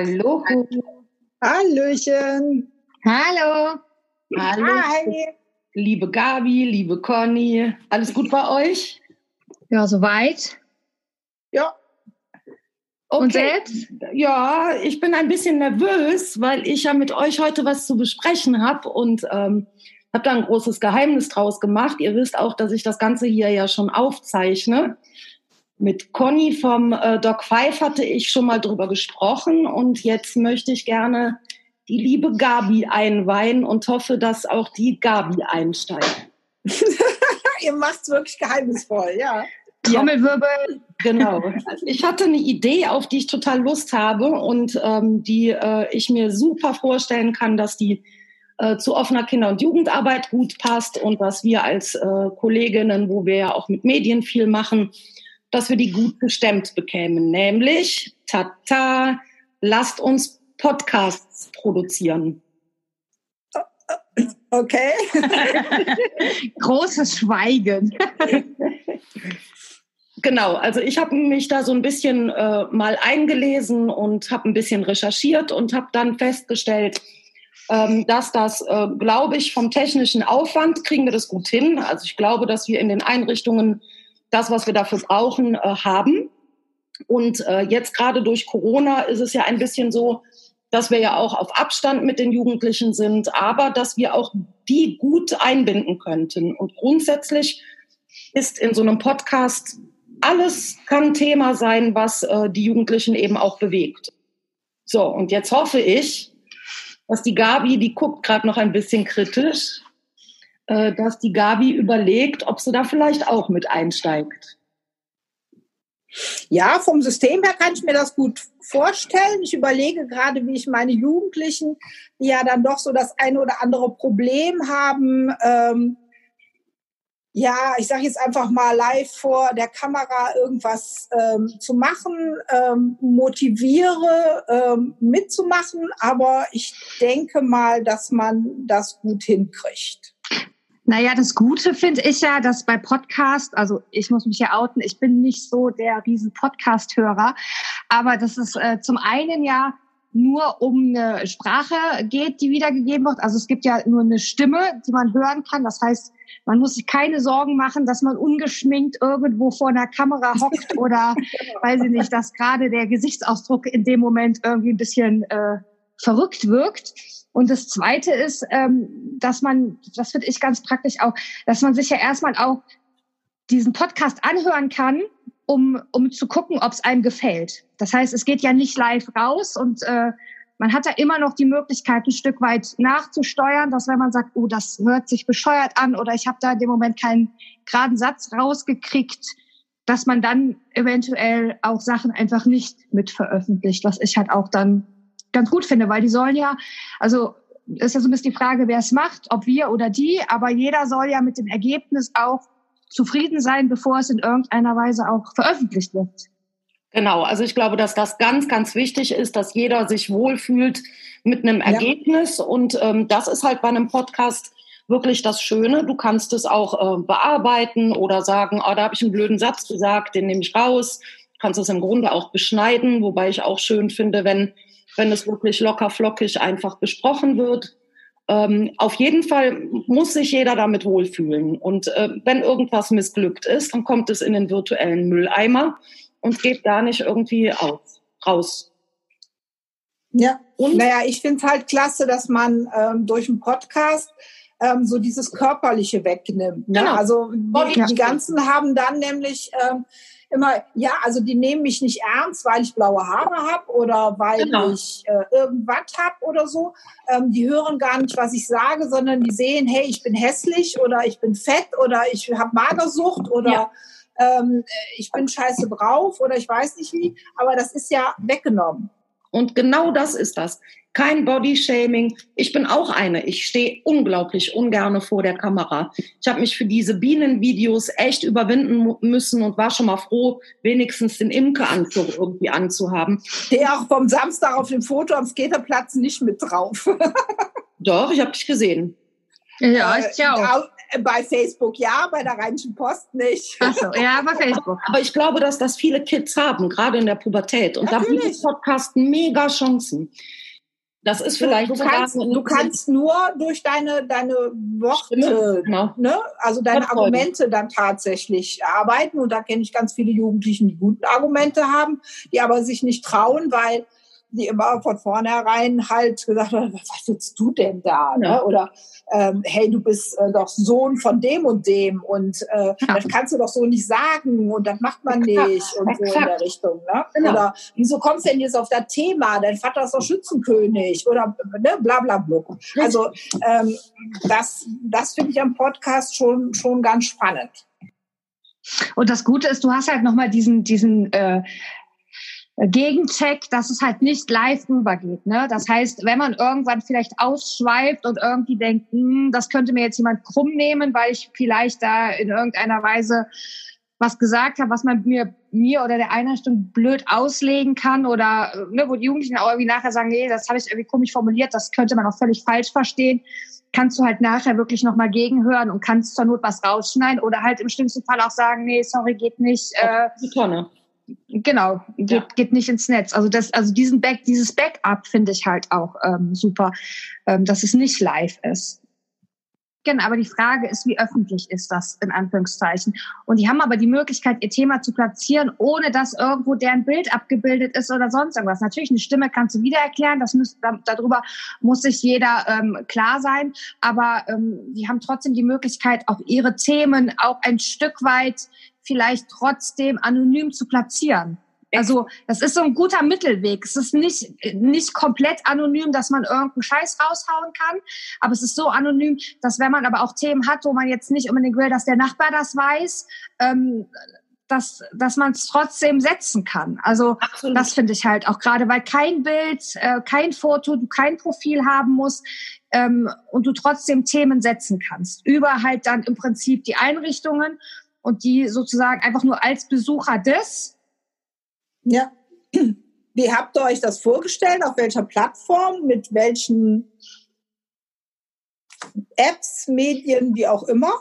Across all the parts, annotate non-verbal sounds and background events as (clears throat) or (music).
Hallo. Hallöchen. Hallo. Hallo. Hi. Liebe Gabi, liebe Conny, alles gut bei euch? Ja, soweit. Ja. Okay. Und selbst? Ja, ich bin ein bisschen nervös, weil ich ja mit euch heute was zu besprechen habe und ähm, habe da ein großes Geheimnis draus gemacht. Ihr wisst auch, dass ich das Ganze hier ja schon aufzeichne. Mit Conny vom äh, Doc 5 hatte ich schon mal drüber gesprochen und jetzt möchte ich gerne die liebe Gabi einweihen und hoffe, dass auch die Gabi einsteigt. (laughs) Ihr macht's wirklich geheimnisvoll, ja. Trommelwirbel. Genau. Ich hatte eine Idee, auf die ich total Lust habe und ähm, die äh, ich mir super vorstellen kann, dass die äh, zu offener Kinder- und Jugendarbeit gut passt und dass wir als äh, Kolleginnen, wo wir ja auch mit Medien viel machen, dass wir die gut gestemmt bekämen. Nämlich, tata, lasst uns Podcasts produzieren. Okay. (laughs) Großes Schweigen. (laughs) Genau, also ich habe mich da so ein bisschen äh, mal eingelesen und habe ein bisschen recherchiert und habe dann festgestellt, ähm, dass das, äh, glaube ich, vom technischen Aufwand kriegen wir das gut hin. Also ich glaube, dass wir in den Einrichtungen das, was wir dafür brauchen, äh, haben. Und äh, jetzt gerade durch Corona ist es ja ein bisschen so, dass wir ja auch auf Abstand mit den Jugendlichen sind, aber dass wir auch die gut einbinden könnten. Und grundsätzlich ist in so einem Podcast alles kann Thema sein, was äh, die Jugendlichen eben auch bewegt. So, und jetzt hoffe ich, dass die Gabi, die guckt gerade noch ein bisschen kritisch, äh, dass die Gabi überlegt, ob sie da vielleicht auch mit einsteigt. Ja, vom System her kann ich mir das gut vorstellen. Ich überlege gerade, wie ich meine Jugendlichen, die ja dann doch so das eine oder andere Problem haben, ähm, ja, ich sage jetzt einfach mal live vor der Kamera irgendwas ähm, zu machen, ähm, motiviere ähm, mitzumachen, aber ich denke mal, dass man das gut hinkriegt. Naja, das Gute finde ich ja, dass bei Podcast, also ich muss mich ja outen, ich bin nicht so der riesen Podcast-Hörer, aber dass es äh, zum einen ja nur um eine Sprache geht, die wiedergegeben wird. Also es gibt ja nur eine Stimme, die man hören kann. Das heißt, man muss sich keine Sorgen machen, dass man ungeschminkt irgendwo vor einer Kamera (laughs) hockt oder weiß ich nicht, dass gerade der Gesichtsausdruck in dem Moment irgendwie ein bisschen äh, verrückt wirkt. Und das Zweite ist, ähm, dass man, das finde ich ganz praktisch auch, dass man sich ja erstmal auch diesen Podcast anhören kann, um, um zu gucken, ob es einem gefällt. Das heißt, es geht ja nicht live raus und äh, man hat da immer noch die Möglichkeit, ein Stück weit nachzusteuern, dass wenn man sagt, oh, das hört sich bescheuert an oder ich habe da in dem Moment keinen geraden Satz rausgekriegt, dass man dann eventuell auch Sachen einfach nicht mit veröffentlicht, was ich halt auch dann ganz gut finde, weil die sollen ja, also ist ja so ein bisschen die Frage, wer es macht, ob wir oder die, aber jeder soll ja mit dem Ergebnis auch zufrieden sein, bevor es in irgendeiner Weise auch veröffentlicht wird. Genau, also ich glaube, dass das ganz, ganz wichtig ist, dass jeder sich wohlfühlt mit einem Ergebnis. Ja. Und ähm, das ist halt bei einem Podcast wirklich das Schöne. Du kannst es auch äh, bearbeiten oder sagen, oh, da habe ich einen blöden Satz gesagt, den nehme ich raus. Du kannst es im Grunde auch beschneiden, wobei ich auch schön finde, wenn wenn es wirklich locker flockig einfach besprochen wird. Ähm, auf jeden Fall muss sich jeder damit wohlfühlen. Und äh, wenn irgendwas missglückt ist, dann kommt es in den virtuellen Mülleimer und geht gar nicht irgendwie aus, raus. Ja, und naja, ich finde es halt klasse, dass man ähm, durch einen Podcast ähm, so dieses Körperliche wegnimmt. Ne? Genau. Also die, die ganzen haben dann nämlich ähm, immer, ja, also die nehmen mich nicht ernst, weil ich blaue Haare habe oder weil genau. ich äh, irgendwas habe oder so. Ähm, die hören gar nicht, was ich sage, sondern die sehen, hey, ich bin hässlich oder ich bin fett oder ich habe Magersucht oder ja. ähm, ich bin scheiße drauf oder ich weiß nicht wie. Aber das ist ja weggenommen. Und genau das ist das. Kein Bodyshaming. Ich bin auch eine. Ich stehe unglaublich ungerne vor der Kamera. Ich habe mich für diese Bienenvideos echt überwinden müssen und war schon mal froh, wenigstens den Imkeranzug irgendwie anzuhaben. Der auch vom Samstag auf dem Foto am Skaterplatz nicht mit drauf. (laughs) Doch, ich habe dich gesehen. Ja, ist ja auch. Bei Facebook ja, bei der Rheinischen Post nicht. Ach so, ja, bei (laughs) Facebook. Aber ich glaube, dass das viele Kids haben, gerade in der Pubertät. Und Natürlich. da bietet Podcast mega Chancen. Das ist vielleicht du, du kannst, du kannst nur durch deine deine Worte, genau. ne, also deine Argumente dann tatsächlich arbeiten. Und da kenne ich ganz viele Jugendlichen, die gute Argumente haben, die aber sich nicht trauen, weil die immer von vornherein halt gesagt haben, was willst du denn da? Ne? Ja. Oder ähm, hey, du bist äh, doch Sohn von dem und dem und äh, ja. das kannst du doch so nicht sagen und das macht man Exakt. nicht und so in der Richtung. Ne? Genau. Oder wieso kommst du denn jetzt auf das Thema? Dein Vater ist doch Schützenkönig oder ne, bla bla bla. Also ähm, das, das finde ich am Podcast schon, schon ganz spannend. Und das Gute ist, du hast halt nochmal diesen, diesen äh, Gegencheck, dass es halt nicht live rübergeht. Ne? Das heißt, wenn man irgendwann vielleicht ausschweift und irgendwie denkt, hm, das könnte mir jetzt jemand krumm nehmen, weil ich vielleicht da in irgendeiner Weise was gesagt habe, was man mir, mir oder der Einrichtung blöd auslegen kann oder ne, wo die Jugendlichen auch irgendwie nachher sagen, nee, das habe ich irgendwie komisch formuliert, das könnte man auch völlig falsch verstehen, kannst du halt nachher wirklich nochmal gegenhören und kannst zur Not was rausschneiden oder halt im schlimmsten Fall auch sagen, nee, sorry, geht nicht. Äh, die Tonne. Genau, geht, ja. geht nicht ins Netz. Also das, also diesen Back, dieses Backup finde ich halt auch ähm, super, ähm, dass es nicht live ist. Genau, aber die Frage ist, wie öffentlich ist das in Anführungszeichen? Und die haben aber die Möglichkeit, ihr Thema zu platzieren, ohne dass irgendwo deren Bild abgebildet ist oder sonst irgendwas. Natürlich, eine Stimme kannst du wieder erklären, das muss, darüber muss sich jeder ähm, klar sein, aber ähm, die haben trotzdem die Möglichkeit, auch ihre Themen auch ein Stück weit vielleicht trotzdem anonym zu platzieren. Also das ist so ein guter Mittelweg. Es ist nicht, nicht komplett anonym, dass man irgendeinen Scheiß raushauen kann, aber es ist so anonym, dass wenn man aber auch Themen hat, wo man jetzt nicht unbedingt will, dass der Nachbar das weiß, ähm, dass, dass man es trotzdem setzen kann. Also Absolut. das finde ich halt auch gerade, weil kein Bild, äh, kein Foto, du kein Profil haben musst ähm, und du trotzdem Themen setzen kannst. Über halt dann im Prinzip die Einrichtungen und die sozusagen einfach nur als Besucher des. Ja. (clears throat) Wie habt ihr euch das vorgestellt? Auf welcher Plattform? Mit welchen Apps, Medien, wie auch immer?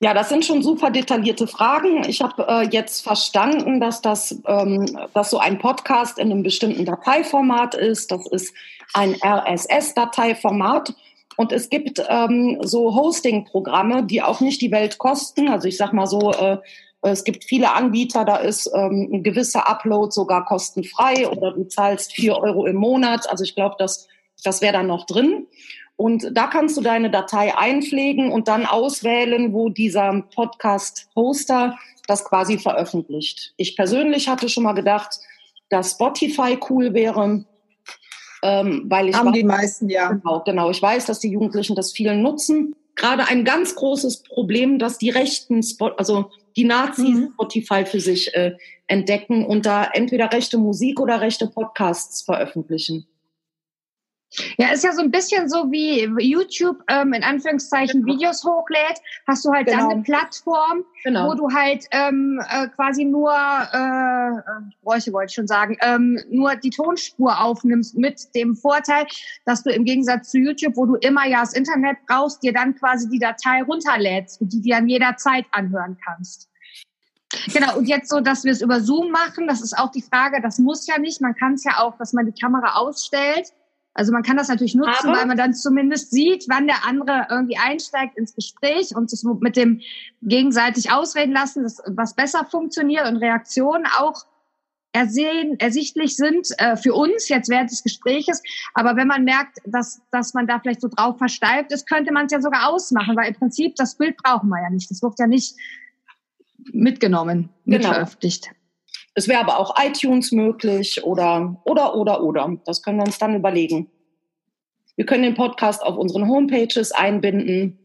Ja, das sind schon super detaillierte Fragen. Ich habe äh, jetzt verstanden, dass das ähm, dass so ein Podcast in einem bestimmten Dateiformat ist. Das ist ein RSS-Dateiformat. Und es gibt ähm, so Hosting-Programme, die auch nicht die Welt kosten. Also ich sag mal so, äh, es gibt viele Anbieter, da ist ähm, ein gewisser Upload sogar kostenfrei oder du zahlst vier Euro im Monat. Also ich glaube, das, das wäre dann noch drin. Und da kannst du deine Datei einpflegen und dann auswählen, wo dieser Podcast-Hoster das quasi veröffentlicht. Ich persönlich hatte schon mal gedacht, dass Spotify cool wäre, ähm, weil ich haben weiß, die meisten ja. Genau, genau. Ich weiß, dass die Jugendlichen das viel nutzen. Gerade ein ganz großes Problem, dass die Rechten, Spot, also die Nazis mhm. Spotify für sich äh, entdecken und da entweder rechte Musik oder rechte Podcasts veröffentlichen. Ja, ist ja so ein bisschen so wie YouTube ähm, in Anführungszeichen genau. Videos hochlädt, hast du halt genau. dann eine Plattform, genau. wo du halt ähm, äh, quasi nur, äh, bräuchte wollte ich schon sagen, ähm, nur die Tonspur aufnimmst mit dem Vorteil, dass du im Gegensatz zu YouTube, wo du immer ja das Internet brauchst, dir dann quasi die Datei runterlädst, die du dann jederzeit anhören kannst. Genau, und jetzt so, dass wir es über Zoom machen, das ist auch die Frage, das muss ja nicht, man kann es ja auch, dass man die Kamera ausstellt also man kann das natürlich nutzen, Aber weil man dann zumindest sieht, wann der andere irgendwie einsteigt ins Gespräch und sich mit dem gegenseitig ausreden lassen, dass, was besser funktioniert und Reaktionen auch ersehen, ersichtlich sind äh, für uns jetzt während des Gespräches. Aber wenn man merkt, dass, dass man da vielleicht so drauf versteift ist, könnte man es ja sogar ausmachen, weil im Prinzip das Bild brauchen wir ja nicht. Das wird ja nicht mitgenommen, genau. Es wäre aber auch iTunes möglich oder, oder, oder, oder. Das können wir uns dann überlegen. Wir können den Podcast auf unseren Homepages einbinden.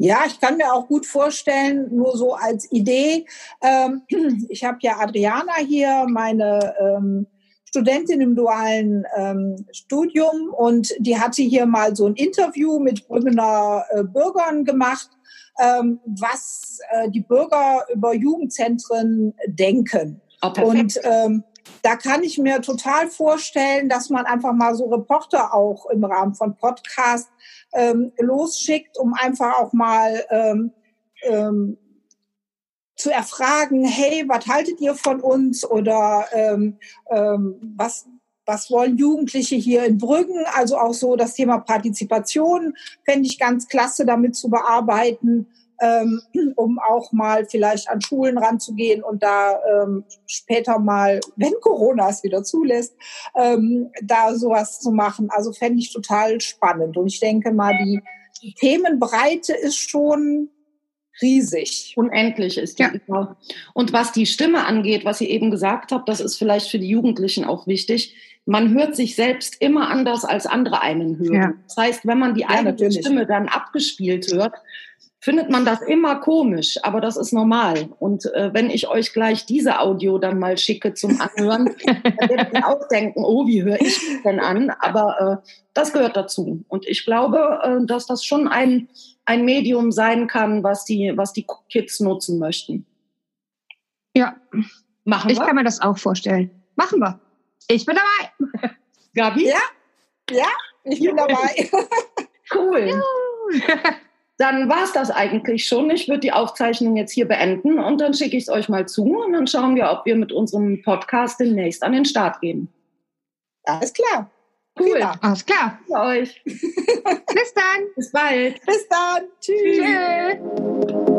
Ja, ich kann mir auch gut vorstellen, nur so als Idee. Ähm, (clears throat) ich habe ja Adriana hier, meine ähm, Studentin im dualen ähm, Studium, und die hatte hier mal so ein Interview mit Brüggener äh, Bürgern gemacht ähm, was äh, die Bürger über Jugendzentren denken. Oh, und ähm, da kann ich mir total vorstellen, dass man einfach mal so Reporter auch im Rahmen von Podcast ähm, losschickt, um einfach auch mal ähm, ähm, zu erfragen, hey, was haltet ihr von uns oder ähm, ähm, was, was wollen Jugendliche hier in Brüggen? Also auch so das Thema Partizipation fände ich ganz klasse, damit zu bearbeiten ähm, um auch mal vielleicht an Schulen ranzugehen und da ähm, später mal, wenn Corona es wieder zulässt, ähm, da sowas zu machen. Also fände ich total spannend. Und ich denke mal, die, die Themenbreite ist schon riesig. Unendlich ist die. Ja. Genau. Und was die Stimme angeht, was ihr eben gesagt habt, das ist vielleicht für die Jugendlichen auch wichtig. Man hört sich selbst immer anders, als andere einen hören. Ja. Das heißt, wenn man die ja, eigene natürlich. Stimme dann abgespielt hört, findet man das immer komisch, aber das ist normal. Und äh, wenn ich euch gleich diese Audio dann mal schicke zum Anhören, (laughs) dann werdet ihr auch denken, oh, wie höre ich das denn an? Aber äh, das gehört dazu. Und ich glaube, äh, dass das schon ein, ein Medium sein kann, was die, was die Kids nutzen möchten. Ja. Machen wir? Ich kann mir das auch vorstellen. Machen wir. Ich bin dabei. Gabi? Ja, ja, ich bin dabei. cool (laughs) dann war es das eigentlich schon. Ich würde die Aufzeichnung jetzt hier beenden und dann schicke ich es euch mal zu und dann schauen wir, ob wir mit unserem Podcast demnächst an den Start gehen. Alles klar. Cool. Prima. Alles klar. Für euch. (laughs) Bis dann. Bis bald. Bis dann. Tschüss. Tschüss.